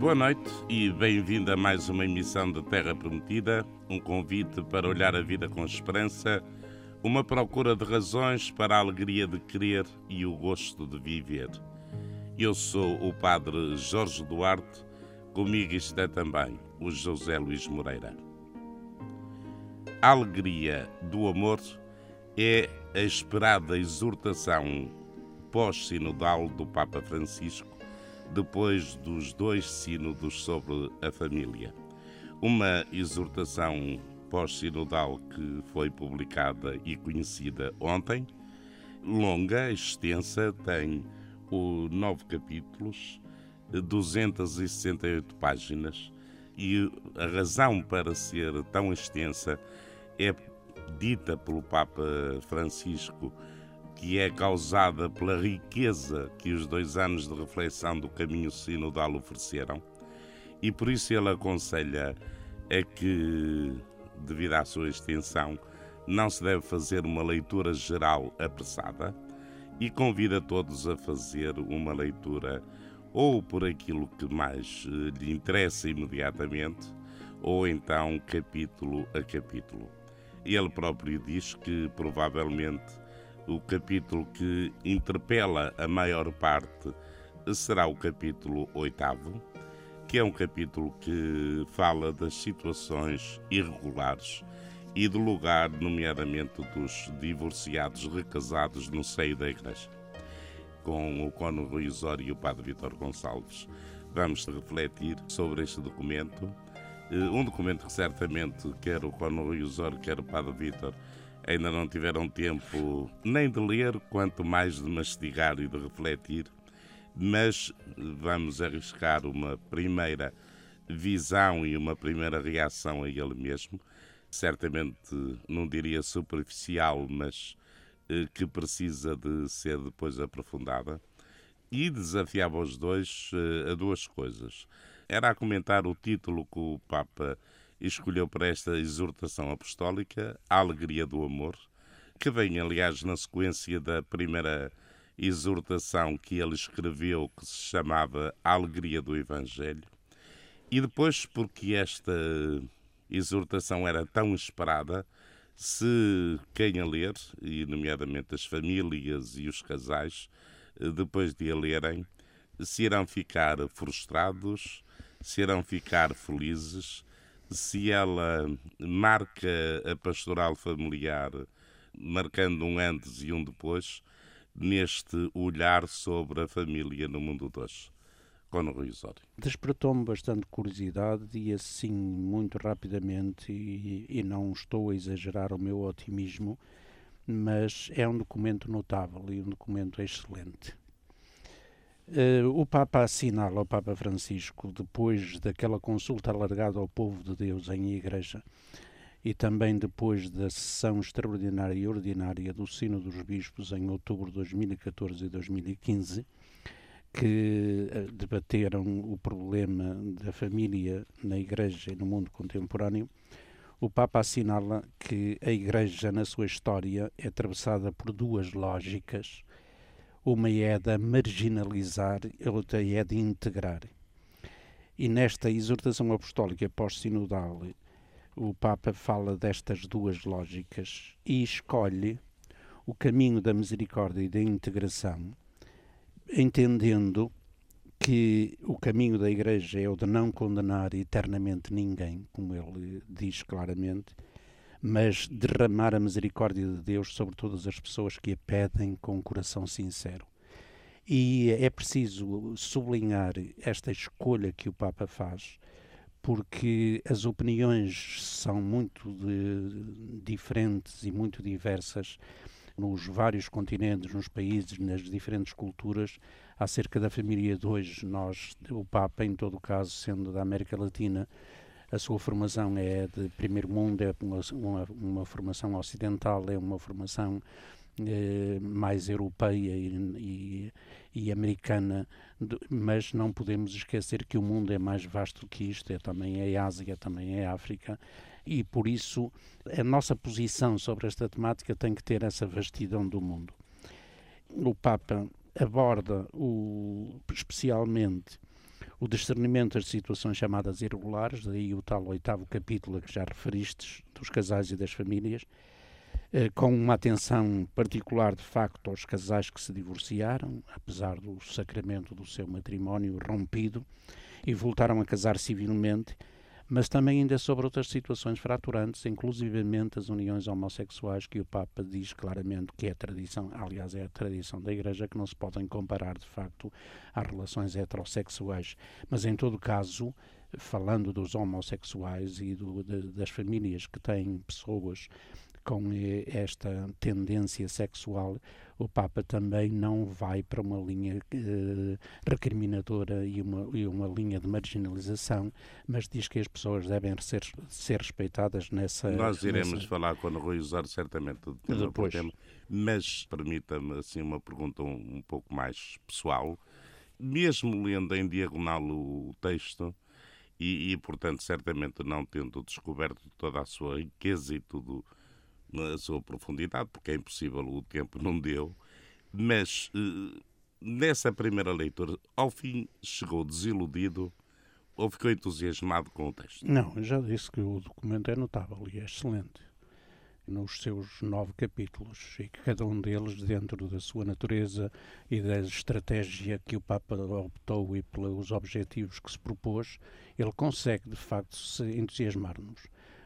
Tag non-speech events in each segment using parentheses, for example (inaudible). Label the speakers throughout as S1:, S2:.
S1: Boa noite e bem-vindo a mais uma emissão de Terra Prometida, um convite para olhar a vida com esperança, uma procura de razões para a alegria de querer e o gosto de viver. Eu sou o Padre Jorge Duarte, comigo está também o José Luís Moreira. A alegria do amor é a esperada exortação pós-sinodal do Papa Francisco, depois dos dois sínodos sobre a família. Uma exortação pós-sinodal que foi publicada e conhecida ontem, longa, extensa, tem o nove capítulos, 268 páginas, e a razão para ser tão extensa é dita pelo Papa Francisco, que é causada pela riqueza que os dois anos de reflexão do caminho sinodal ofereceram, e por isso ele aconselha é que, devido à sua extensão, não se deve fazer uma leitura geral apressada e convida todos a fazer uma leitura ou por aquilo que mais eh, lhe interessa imediatamente, ou então capítulo a capítulo. Ele próprio diz que provavelmente o capítulo que interpela a maior parte será o capítulo oitavo, que é um capítulo que fala das situações irregulares e do lugar, nomeadamente dos divorciados recasados no seio da Igreja. Com o Cono Rui Osório e o Padre Vítor Gonçalves, vamos refletir sobre este documento eh, um documento que certamente quer o Cono Rui Osório, quer o Padre Vítor, ainda não tiveram tempo nem de ler, quanto mais de mastigar e de refletir, mas vamos arriscar uma primeira visão e uma primeira reação a ele mesmo, certamente não diria superficial, mas eh, que precisa de ser depois aprofundada, e desafiava os dois eh, a duas coisas. Era a comentar o título que o Papa escolheu para esta exortação apostólica, A Alegria do Amor, que vem, aliás, na sequência da primeira exortação que ele escreveu, que se chamava A Alegria do Evangelho, e depois porque esta exortação era tão esperada, se quem a ler, e nomeadamente as famílias e os casais, depois de a lerem, se irão ficar frustrados, se irão ficar felizes, se ela marca a pastoral familiar, marcando um antes e um depois, neste olhar sobre a família no mundo de hoje.
S2: Despertou-me bastante curiosidade e assim, muito rapidamente, e, e não estou a exagerar o meu otimismo, mas é um documento notável e um documento excelente. Uh, o Papa assinala, o Papa Francisco, depois daquela consulta alargada ao povo de Deus em igreja e também depois da sessão extraordinária e ordinária do Sino dos Bispos em outubro de 2014 e 2015, que uh, debateram o problema da família na Igreja e no mundo contemporâneo, o Papa assinala que a Igreja, na sua história, é atravessada por duas lógicas uma é de marginalizar, outra é de integrar. E nesta exortação apostólica pós-sinodal, o Papa fala destas duas lógicas e escolhe o caminho da misericórdia e da integração, entendendo que o caminho da Igreja é o de não condenar eternamente ninguém, como ele diz claramente, mas derramar a misericórdia de Deus sobre todas as pessoas que a pedem com um coração sincero. E é preciso sublinhar esta escolha que o Papa faz, porque as opiniões são muito de, diferentes e muito diversas nos vários continentes, nos países, nas diferentes culturas, acerca da família de hoje. Nós, o Papa, em todo o caso, sendo da América Latina, a sua formação é de primeiro mundo, é uma, uma, formação ocidental, é uma formação eh, mais europeia e, e, e americana, mas não podemos esquecer que o mundo é mais vasto que isto, é também é Ásia, também é África, e por isso a nossa posição sobre esta temática tem que ter essa vastidão do mundo. O Papa aborda o, especialmente o discernimento das situações chamadas irregulares, daí o tal oitavo capítulo a que já referistes, dos casais e das famílias, eh, com uma atenção particular, de facto, aos casais que se divorciaram, apesar do sacramento do seu matrimónio rompido, e voltaram a casar civilmente, mas também ainda sobre outras situações fraturantes, inclusivamente as uniões homossexuais, que o Papa diz claramente que é tradição, aliás, é a tradição da Igreja, que não se podem comparar, de facto, às relações heterossexuais. Mas, em todo caso, falando dos homossexuais e do, de, das famílias que têm pessoas com esta tendência sexual, o Papa também não vai para uma linha eh, recriminadora e uma, e uma linha de marginalização, mas diz que as pessoas devem ser, ser respeitadas nessa.
S1: Nós iremos
S2: nessa...
S1: falar quando Rui usar certamente do tema Depois. tema, mas permita-me assim uma pergunta um, um pouco mais pessoal. Mesmo lendo em diagonal o texto, e, e, portanto, certamente não tendo descoberto toda a sua riqueza e tudo na sua profundidade, porque é impossível, o tempo não deu, mas eh, nessa primeira leitura, ao fim chegou desiludido ou ficou entusiasmado com o texto?
S2: Não, já disse que o documento é notável e é excelente. Nos seus nove capítulos e que cada um deles, dentro da sua natureza e da estratégia que o Papa optou e pelos objetivos que se propôs, ele consegue de facto se entusiasmar-nos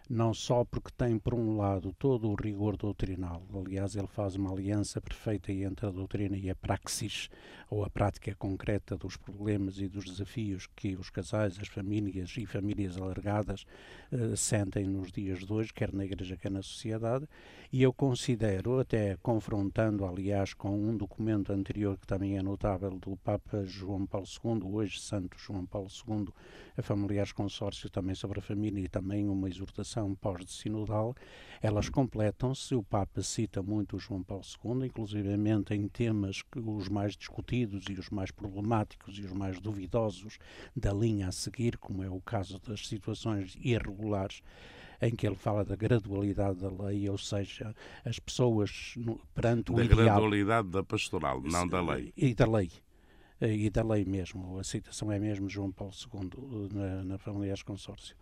S2: não só porque tem, por um lado, todo o rigor doutrinal, aliás, ele faz uma aliança perfeita entre a doutrina e a praxis, ou a prática concreta dos problemas e dos desafios que os casais, as famílias e famílias alargadas uh, sentem nos dias de hoje, quer na Igreja, quer na sociedade, e eu considero, até confrontando, aliás, com um documento anterior que também é notável, do Papa João Paulo II, hoje Santo João Paulo II, a Familiares Consórcio também sobre a família e também uma exortação pós-sinodal, elas completam-se. O Papa cita muito o João Paulo II, inclusivamente em temas que os mais discutidos e os mais problemáticos e os mais duvidosos da linha a seguir, como é o caso das situações irregulares em que ele fala da gradualidade da lei, ou seja, as pessoas no, perante
S1: o
S2: da
S1: ideal... Da gradualidade da pastoral, não da lei.
S2: E da lei. E da lei mesmo. A citação é mesmo João Paulo II na, na Familiares Consórcio.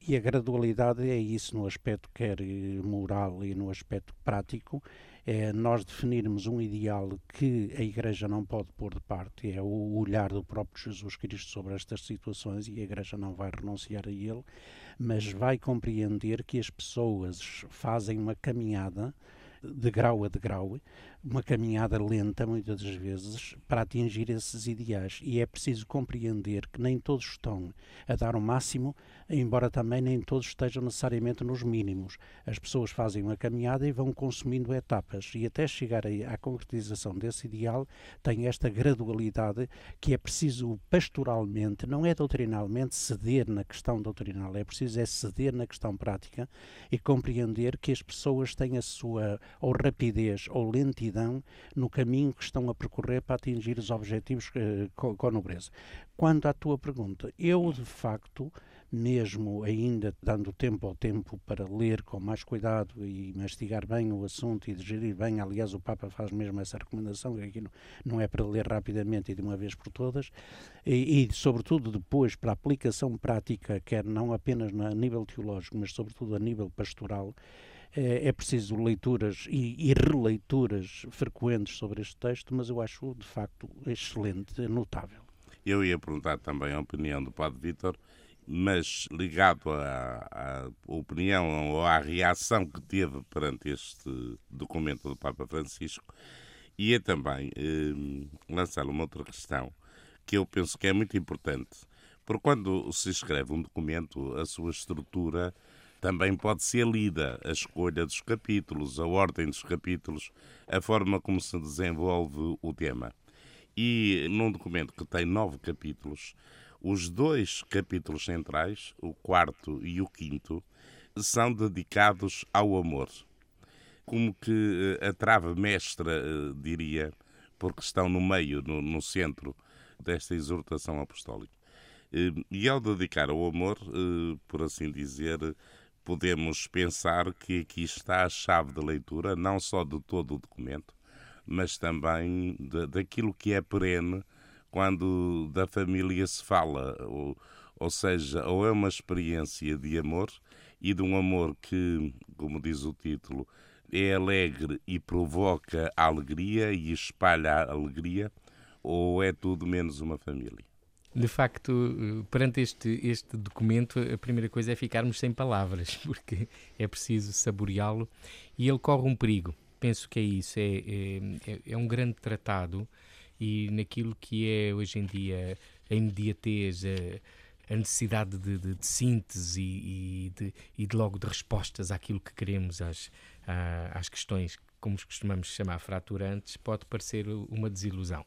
S2: E a gradualidade é isso no aspecto quer moral e no aspecto prático, é nós definirmos um ideal que a Igreja não pode pôr de parte, é o olhar do próprio Jesus Cristo sobre estas situações e a Igreja não vai renunciar a ele, mas vai compreender que as pessoas fazem uma caminhada de grau a degrau, uma caminhada lenta, muitas das vezes, para atingir esses ideais. E é preciso compreender que nem todos estão a dar o máximo, embora também nem todos estejam necessariamente nos mínimos. As pessoas fazem uma caminhada e vão consumindo etapas, e até chegar à concretização desse ideal, tem esta gradualidade que é preciso pastoralmente, não é doutrinalmente, ceder na questão doutrinal, é preciso é ceder na questão prática e compreender que as pessoas têm a sua ou rapidez ou lentidão no caminho que estão a percorrer para atingir os objetivos eh, com, a nobreza. Quanto à tua pergunta, eu de facto mesmo ainda dando tempo ao tempo para ler com mais cuidado e mastigar bem o assunto e digerir bem, aliás o Papa faz mesmo essa recomendação, que aquilo não é para ler rapidamente e de uma vez por todas, e, e sobretudo depois para aplicação prática, quer não apenas a nível teológico, mas sobretudo a nível pastoral, é, é preciso leituras e, e, releituras frequentes sobre este texto, mas eu acho de facto excelente, notável.
S1: Eu ia perguntar também a opinião do Padre Vítor, mas ligado à, à, opinião ou à reação que teve perante este documento do Papa Francisco, ia também eh, lançar uma outra questão que eu penso que é muito importante, porque quando se escreve um documento, a sua estrutura também pode ser lida a escolha dos capítulos, a ordem dos capítulos, a forma como se desenvolve o tema. E num documento que tem nove capítulos, os dois capítulos centrais, o quarto e o quinto, são dedicados ao amor. Como que eh, a trave mestra, eh, diria, porque estão no meio, no, no centro desta exortação apostólica. Eh, e ao dedicar ao amor, por assim dizer, podemos pensar que aqui está a chave de leitura, não só de todo o documento, mas também de, daquilo que é perene quando da família se fala, ou, ou seja, ou é uma experiência de amor e de um amor que, como diz o título, é alegre e provoca alegria e espalha alegria, ou é tudo menos uma família?
S3: De facto, perante este, este documento, a primeira coisa é ficarmos sem palavras, (laughs) porque é preciso saboreá-lo e ele corre um perigo. Penso que é isso, é, é, é um grande tratado e naquilo que é hoje em dia a imediatez, a, a necessidade de, de, de síntese e, e, de, e de logo de respostas àquilo que queremos, às, às questões, como costumamos chamar fraturantes, pode parecer uma desilusão.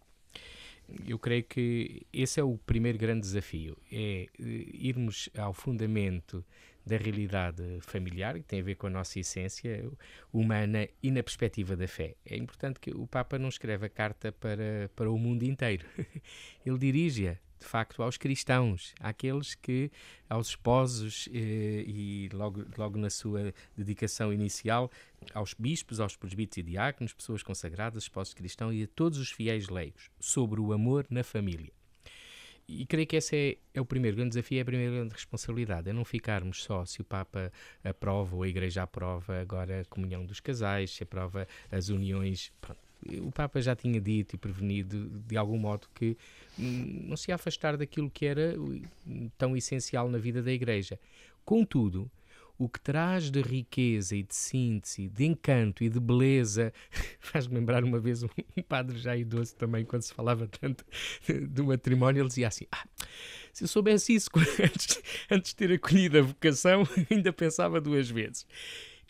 S3: Eu creio que esse é o primeiro grande desafio, é eh, irmos ao fundamento da realidade familiar, que tem a ver com a nossa essência humana e na perspectiva da fé. É importante que o Papa não escreva carta para, para o mundo inteiro. (laughs) Ele dirige-a de facto aos cristãos, àqueles que, aos esposos eh, e logo, logo na sua dedicação inicial, aos bispos, aos presbíteros e diáconos, pessoas consagradas, esposos cristãos e a todos os fiéis leigos, sobre o amor na família. E creio que esse é, é, o primeiro grande desafio, é a primeira grande responsabilidade, é não ficarmos só se o Papa aprova ou a Igreja aprova agora a comunhão dos casais, se aprova as uniões. Pronto. O Papa já tinha dito e prevenido de algum modo que hum, não se ia afastar daquilo que era tão essencial na vida da Igreja. Contudo, o que traz de riqueza e de síntese, de encanto e de beleza. (laughs) Faz-me lembrar uma vez um padre já idoso também, quando se falava tanto (laughs) do matrimónio, ele dizia assim: ah, se eu soubesse isso (laughs) antes, antes de ter acolhido a vocação, ainda pensava duas vezes.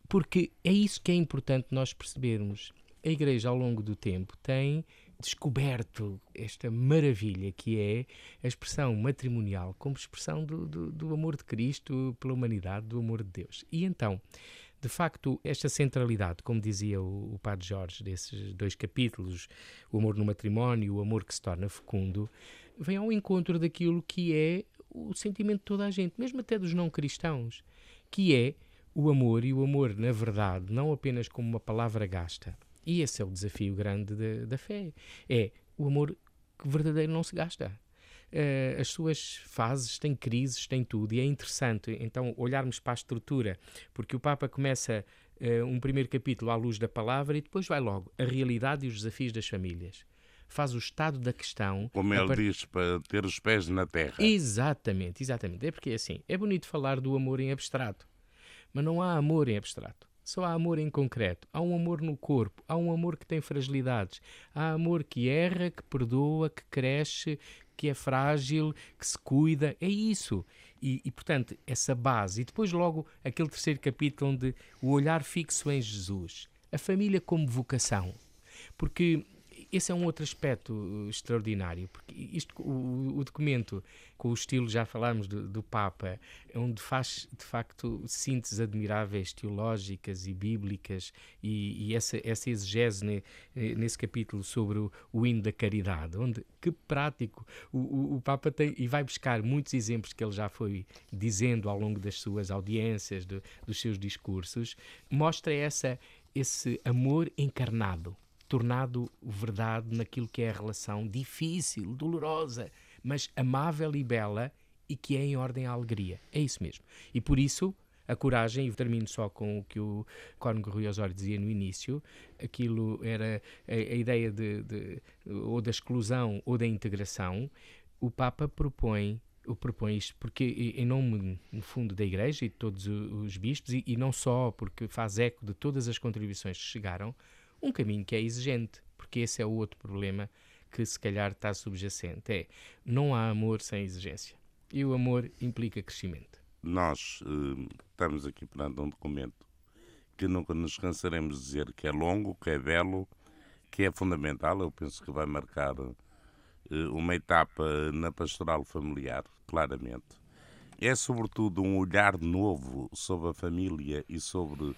S3: Porque é isso que é importante nós percebermos. A Igreja, ao longo do tempo, tem descoberto esta maravilha que é a expressão matrimonial como expressão do, do, do, amor de Cristo pela humanidade, do amor de Deus. E então, de facto, esta centralidade, como dizia o, o Padre Jorge, desses dois capítulos, o amor no matrimónio, o amor que se torna fecundo, vem ao encontro daquilo que é o sentimento de toda a gente, mesmo até dos não cristãos, que é o amor e o amor, na verdade, não apenas como uma palavra gasta, e esse é o desafio grande de, da fé. É o amor que verdadeiro não se gasta. Uh, as suas fases têm crises, têm tudo, e é interessante então olharmos para a estrutura, porque o Papa começa uh, um primeiro capítulo à luz da palavra e depois vai logo a realidade e os desafios das famílias. Faz o estado da questão.
S1: Como ele par... diz, para ter os pés na terra.
S3: Exatamente, exatamente. É porque assim, é bonito falar do amor em abstrato, mas não há amor em abstrato. Só há amor em concreto. Há um amor no corpo, há um amor que tem fragilidades. Há amor que erra, que perdoa, que cresce, que é frágil, que se cuida. É isso. E, e, portanto, essa base. E depois, logo, aquele terceiro capítulo onde o olhar fixo em Jesus. A família como vocação. Porque esse é um outro aspecto uh, extraordinário, porque isto, o, o documento, com o estilo, já falámos do, do, Papa, é onde faz, de facto, sínteses admiráveis teológicas e bíblicas e, e essa, essa exegese ne, eh, nesse capítulo sobre o, o hino da caridade, onde, que prático, o, o, o, Papa tem, e vai buscar muitos exemplos que ele já foi dizendo ao longo das suas audiências, do, dos seus discursos, mostra essa, esse amor encarnado tornado verdade naquilo que é a relação difícil, dolorosa, mas amável e bela e que é em ordem à alegria. É isso mesmo. E por isso, a coragem, e termino só com o que o Cónigo Rui Osório dizia no início, aquilo era a, a ideia de, de, ou da exclusão ou da integração, o Papa propõe propõe isto porque em nome no fundo da Igreja e de todos os bispos e, e não só porque faz eco de todas as contribuições que chegaram um caminho que é exigente, porque esse é o outro problema que se calhar está subjacente. É, não há amor sem exigência. E o amor implica crescimento.
S1: Nós uh, estamos aqui perante um documento que nunca nos cansaremos de dizer que é longo, que é belo, que é fundamental. Eu penso que vai marcar uh, uma etapa na pastoral familiar, claramente. É, sobretudo, um olhar novo sobre a família e sobre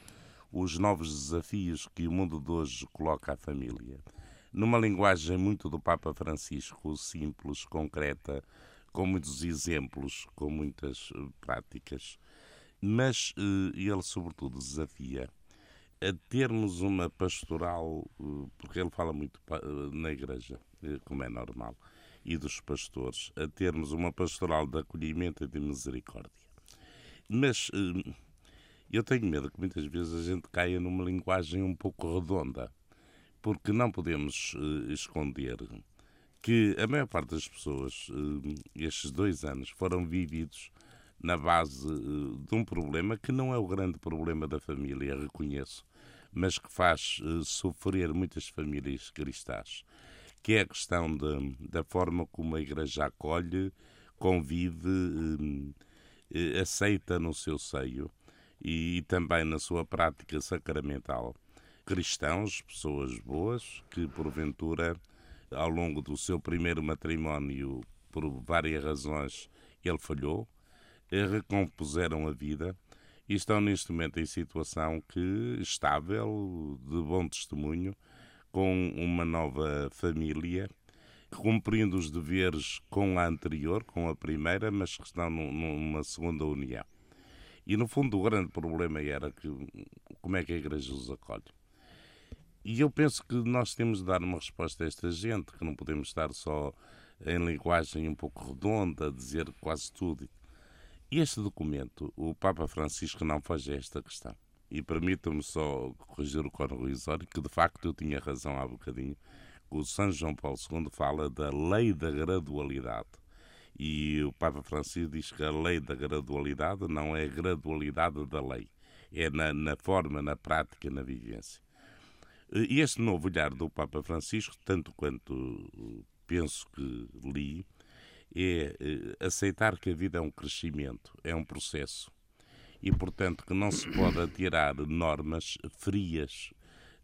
S1: os novos desafios que o mundo de hoje coloca à família. Numa linguagem muito do Papa Francisco, simples, concreta, com muitos exemplos, com muitas uh, práticas, mas uh, ele, sobretudo, desafia a termos uma pastoral, uh, porque ele fala muito na igreja, como é normal, e dos pastores a termos uma pastoral de acolhimento e de misericórdia. Mas eh, eu tenho medo que muitas vezes a gente caia numa linguagem um pouco redonda, porque não podemos eh, esconder que a maior parte das pessoas, estes dois anos, foram vividos na base de um problema que não é o grande problema da família, reconheço, mas que faz sofrer muitas famílias cristãs que é a questão de, da forma como a Igreja acolhe, convide, eh, aceita no seu seio e também na sua prática sacramental cristãos, pessoas boas, que porventura, ao longo do seu primeiro matrimónio, por várias razões, ele falhou, recompuseram a vida e estão neste momento em situação que estável, de bom testemunho, com uma nova família, cumprindo os deveres com a anterior, com a primeira, mas que estão numa segunda união. E no fundo o grande problema era que como é que a Igreja os acolhe. E eu penso que nós temos de dar uma resposta a esta gente, que não podemos estar só em linguagem um pouco redonda, dizer quase tudo. Este documento, o Papa Francisco não faz esta questão. E permita-me só corrigir o Isório, que de facto eu tinha razão há bocadinho. O São João Paulo II fala da lei da gradualidade. E o Papa Francisco diz que a lei da gradualidade não é a gradualidade da lei, é na, na forma, na prática, na vivência. E este novo olhar do Papa Francisco, tanto quanto penso que li, é eh, aceitar que a vida é um crescimento, é um processo e, portanto, que não se pode atirar normas frias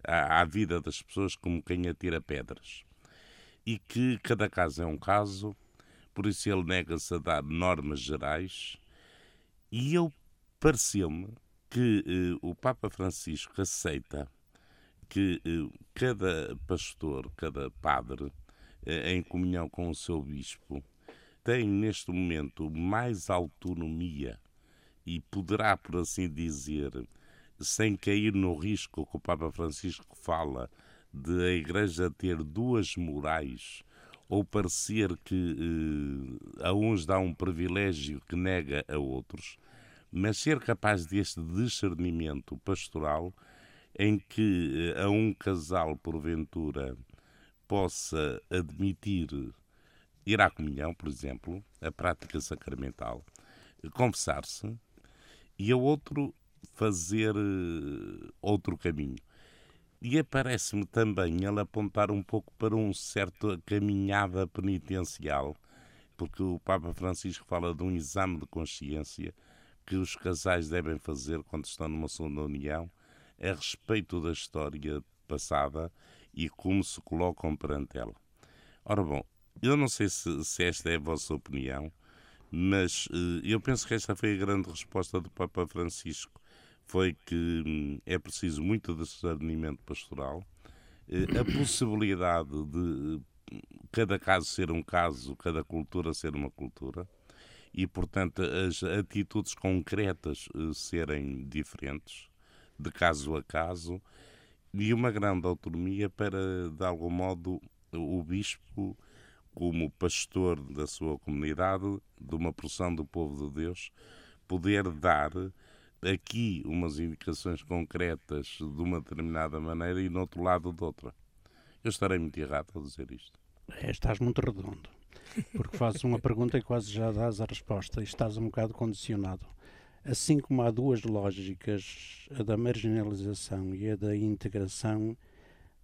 S1: à, à vida das pessoas como quem atira pedras. E que cada caso é um caso, por isso ele nega-se a dar normas gerais. E eu pareceu-me que eh, o Papa Francisco aceita que eh, cada pastor, cada padre, eh, em comunhão com o seu bispo, tem neste momento mais autonomia e poderá, por assim dizer, sem cair no risco que o Papa Francisco fala de a Igreja ter duas morais ou parecer que eh, a uns dá um privilégio que nega a outros, mas ser capaz deste discernimento pastoral em que eh, a um casal, porventura, possa admitir ir à comunhão, por exemplo, a prática sacramental, confessar-se, e a outro fazer uh, outro caminho. E aparece-me também ele apontar um pouco para um certo caminhada penitencial, porque o Papa Francisco fala de um exame de consciência que os casais devem fazer quando estão numa segunda união a respeito da história passada e como se colocam perante ela. Ora bom, eu não sei se, se esta é a vossa opinião, mas uh, eu penso que esta foi a grande resposta do Papa Francisco. Foi que hum, é preciso muito discernimento pastoral, uh, a possibilidade de uh, cada caso ser um caso, cada cultura ser uma cultura, e, portanto, as atitudes concretas serem diferentes, de caso a caso, e uma grande autonomia para, de algum modo, o bispo como pastor da sua comunidade, de uma porção do povo de Deus, poder dar aqui umas indicações concretas de uma determinada maneira e no outro lado de outra. Eu estarei muito errado a dizer isto.
S2: É, estás muito redondo, porque fazes uma pergunta e quase já dás a resposta e estás um bocado condicionado. Assim como há duas lógicas, a da marginalização e a da integração,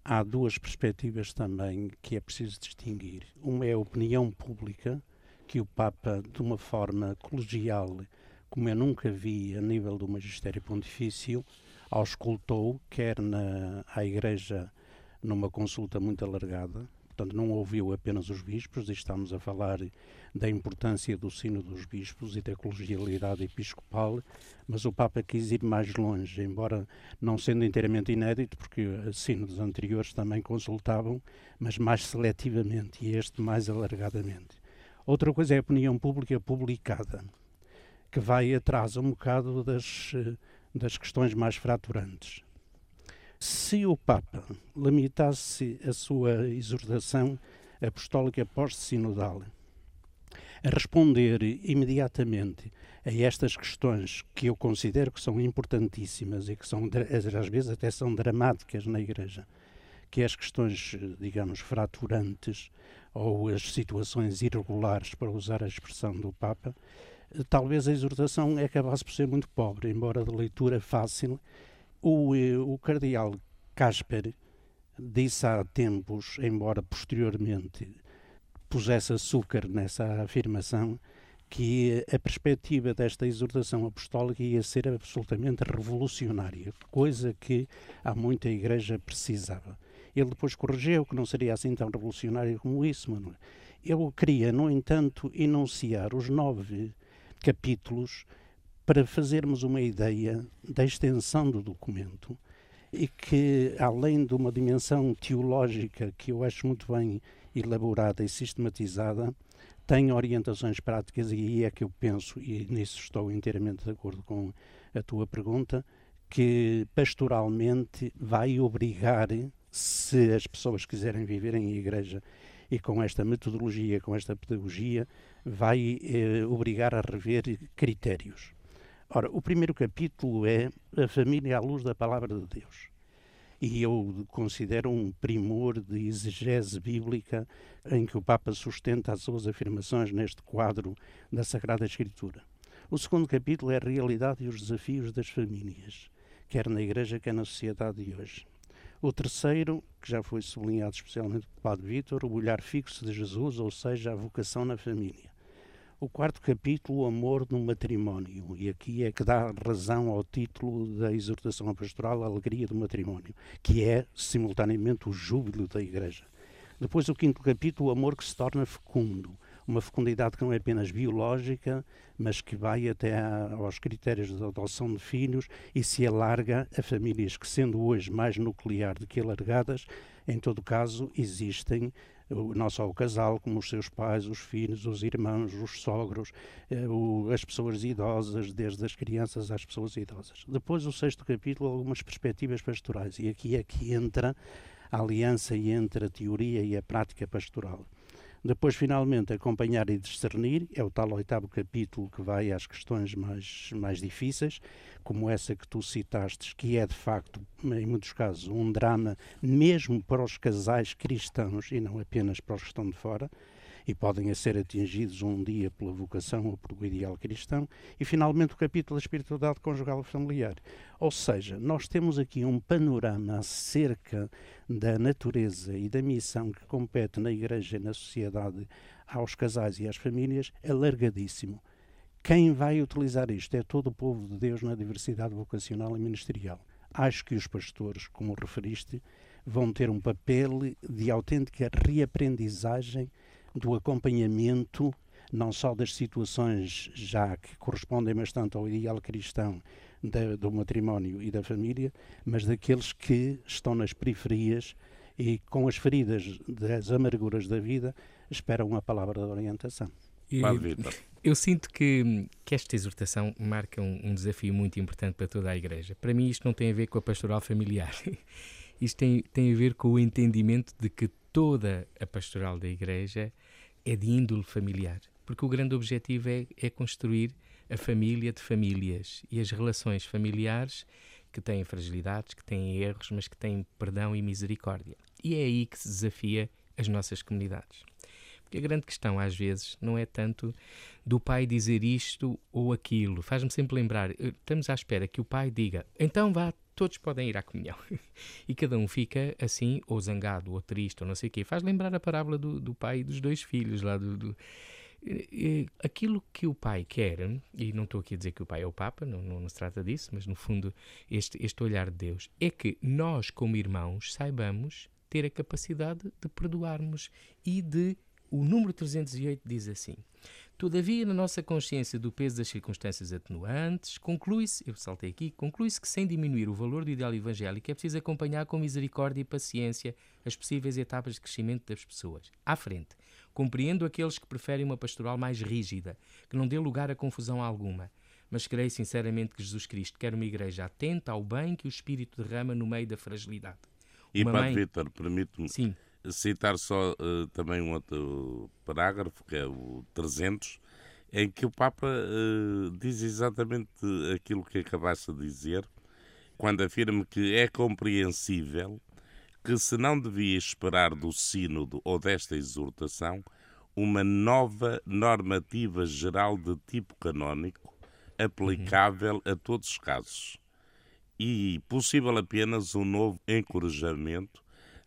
S2: há duas perspectivas também que é preciso distinguir. Uma é a opinião pública, que o Papa, de uma forma colegial, como eu nunca vi a nível do magistério pontifício, auscultou, quer na à Igreja numa consulta muito alargada, portanto não ouviu apenas os bispos, e estamos a falar da importância do sino dos bispos e da colegialidade episcopal, mas o Papa quis ir mais longe, embora não sendo inteiramente inédito, porque sínodos anteriores também consultavam, mas mais seletivamente e este mais alargadamente. Outra coisa é a opinião pública publicada, que vai atrás um bocado das, das questões mais fraturantes. Se o Papa limitasse a sua exortação apostólica pós-sinodal a responder imediatamente a estas questões que eu considero que são importantíssimas e que são às vezes até são dramáticas na Igreja, que é as questões, digamos, fraturantes ou as situações irregulares, para usar a expressão do Papa, talvez a exortação acabasse por ser muito pobre, embora de leitura fácil. O, eh, o cardeal Casper disse há tempos, embora posteriormente pusesse açúcar nessa afirmação, que a perspectiva desta exortação apostólica ia ser absolutamente revolucionária, coisa que há muita igreja precisava. Ele depois corrigiu que não seria assim tão revolucionário como isso, Manuel. Eu queria, no entanto, enunciar os nove capítulos para fazermos uma ideia da extensão do documento e que, além de uma dimensão teológica que eu acho muito bem elaborada e sistematizada, tem orientações práticas e aí é que eu penso, e nisso estou inteiramente de acordo com a tua pergunta, que pastoralmente vai obrigar, se as pessoas quiserem viver em igreja e com esta metodologia, com esta pedagogia, vai eh, obrigar a rever critérios. Ora, o primeiro capítulo é a família à luz da palavra de Deus e eu considero um primor de exegese bíblica em que o Papa sustenta as suas afirmações neste quadro da Sagrada Escritura. O segundo capítulo é a realidade e os desafios das famílias, quer na Igreja, quer na sociedade de hoje. O terceiro, que já foi sublinhado especialmente pelo Padre Vítor, o olhar fixo de Jesus, ou seja, a vocação na família. O quarto capítulo, o amor no matrimónio, e aqui é que dá razão ao título da exortação pastoral, a alegria do matrimónio, que é simultaneamente o júbilo da Igreja. Depois, o quinto capítulo, o amor que se torna fecundo, uma fecundidade que não é apenas biológica, mas que vai até aos critérios de adoção de filhos e se alarga a famílias que, sendo hoje mais nuclear do que alargadas, em todo caso, existem não só o casal, como os seus pais, os filhos, os irmãos, os sogros, eh, as pessoas idosas, desde as crianças às pessoas idosas. Depois, o sexto capítulo, algumas perspectivas pastorais, e aqui é que entra a aliança entre a teoria e a prática pastoral. Depois, finalmente, acompanhar e discernir, é o tal oitavo capítulo que vai às questões mais, mais difíceis, como essa que tu citaste, que é de facto, em muitos casos, um drama mesmo para os casais cristãos e não apenas para os que estão de fora e podem ser atingidos um dia pela vocação ou pelo ideal cristão, e finalmente o capítulo da espiritualidade conjugal e familiar. Ou seja, nós temos aqui um panorama acerca da natureza e da missão que compete na Igreja e na sociedade aos casais e às famílias alargadíssimo. Quem vai utilizar isto é todo o povo de Deus na diversidade vocacional e ministerial. Acho que os pastores, como referiste, vão ter um papel de autêntica reaprendizagem do acompanhamento não só das situações já que correspondem bastante ao ideal cristão da, do matrimónio e da família, mas daqueles que estão nas periferias e com as feridas das amarguras da vida esperam uma palavra de orientação.
S3: E, eu sinto que, que esta exortação marca um, um, desafio muito importante para toda a Igreja. Para mim, isto não tem a ver com a pastoral familiar. (laughs) Isto tem, tem a ver com o entendimento de que toda a pastoral da Igreja é de índole familiar, porque o grande objetivo é, é construir a família de famílias e as relações familiares que têm fragilidades, que têm erros, mas que têm perdão e misericórdia. E é aí que se desafia as nossas comunidades. Porque a grande questão, às vezes, não é tanto do pai dizer isto ou aquilo. Faz-me sempre lembrar, eh, estamos à espera que o pai diga, então vá todos podem ir à comunhão. (laughs) e cada um fica assim, ou zangado, ou triste, ou não sei o quê. Faz lembrar a parábola do, do pai e dos dois filhos lá do, do aquilo que o pai quer, e não estou aqui a dizer que o pai é o Papa, não, não, não, se trata disso, mas no fundo este, este olhar de Deus é que nós, como irmãos, saibamos ter a capacidade de perdoarmos e de. O número 308 diz assim: Todavia, na nossa consciência do peso das circunstâncias atenuantes, conclui-se, eu saltei aqui, conclui-se que sem diminuir o valor do ideal evangélico é preciso acompanhar com misericórdia e paciência as possíveis etapas de crescimento das pessoas. À frente, compreendo aqueles que preferem uma pastoral mais rígida, que não dê lugar a confusão alguma. Mas creio sinceramente que Jesus Cristo quer uma igreja atenta ao bem que o Espírito derrama no meio da fragilidade.
S1: E, Padre mãe... Vitor, permite-me citar só uh, também um outro parágrafo, que é o 300, em que o Papa uh, diz exatamente aquilo que acabaste de dizer, quando afirma que é compreensível que se não devia esperar do Sínodo ou desta exortação uma nova normativa geral de tipo canónico aplicável a todos os casos e possível apenas um novo encorajamento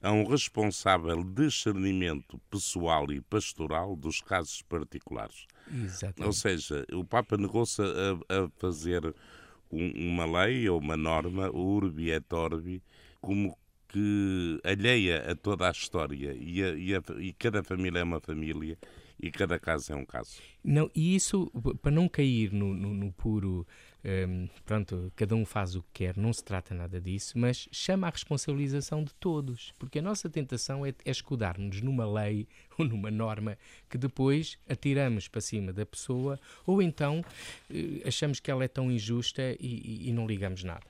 S1: a um responsável discernimento pessoal e pastoral dos casos particulares.
S3: Exatamente.
S1: Ou seja, o Papa negou-se a, a, fazer um, uma lei ou uma norma, urbi et orbi, como que alheia a toda a história e, a, e, a, e cada família é uma família e cada caso é um caso.
S3: Não, e isso, para não cair no, no, no puro, um, pronto, cada um faz o que quer, não se trata nada disso, mas chama a responsabilização de todos, porque a nossa tentação é, é escudar-nos numa lei ou numa norma que depois atiramos para cima da pessoa ou então uh, achamos que ela é tão injusta e, e, e não ligamos nada.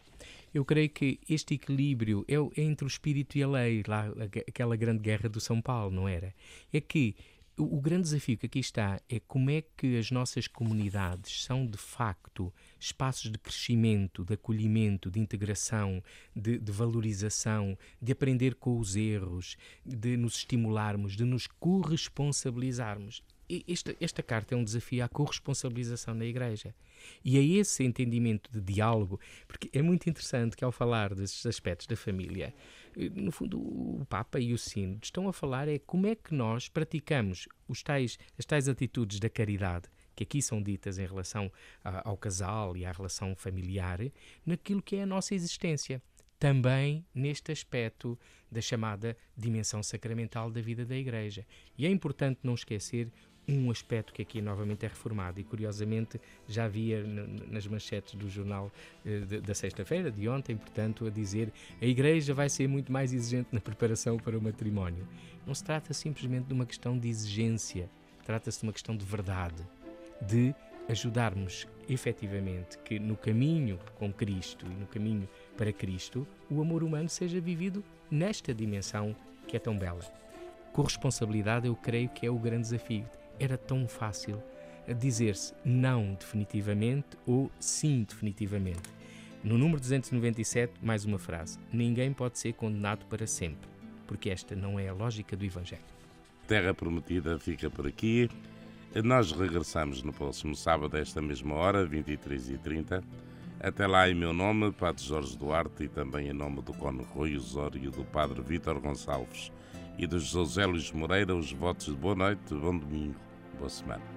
S3: Eu creio que este equilíbrio é, é entre o espírito e a lei, lá, aquela grande guerra do São Paulo, não era? É que o, grande desafio que aqui está é como é que as nossas comunidades são de facto espaços de crescimento, de acolhimento, de integração, de, de, valorização, de aprender com os erros, de nos estimularmos, de nos corresponsabilizarmos. Esta, esta carta é um desafio à corresponsabilização na Igreja. E é esse entendimento de diálogo, porque é muito interessante que ao falar desses aspectos da família, no fundo o Papa e o Sínodo estão a falar é como é que nós praticamos os tais, as tais atitudes da caridade que aqui são ditas em relação a, ao casal e à relação familiar, naquilo que é a nossa existência. Também neste aspecto da chamada dimensão sacramental da vida da Igreja. E é importante não esquecer um aspecto que aqui novamente é reformado e curiosamente já havia nas manchetes do jornal eh, da sexta-feira, de ontem, portanto, a dizer a Igreja vai ser muito mais exigente na preparação para o matrimónio. Não se trata simplesmente de uma questão de exigência, trata-se de uma questão de verdade, de ajudarmos efetivamente que no caminho com Cristo e no caminho para Cristo o amor humano seja vivido nesta dimensão que é tão bela. Corresponsabilidade, eu creio que é o grande desafio era tão fácil dizer-se não definitivamente ou sim definitivamente. No número 297, mais uma frase: Ninguém pode ser condenado para sempre, porque esta não é a lógica do Evangelho.
S1: Terra Prometida fica por aqui. Nós regressamos no próximo sábado, a esta mesma hora, 23h30. Até lá, em meu nome, Padre Jorge Duarte, e também em nome do Cono Rui Osório do Padre Vítor Gonçalves e do José Luís Moreira, os votos de boa noite, bom domingo. Boa semana.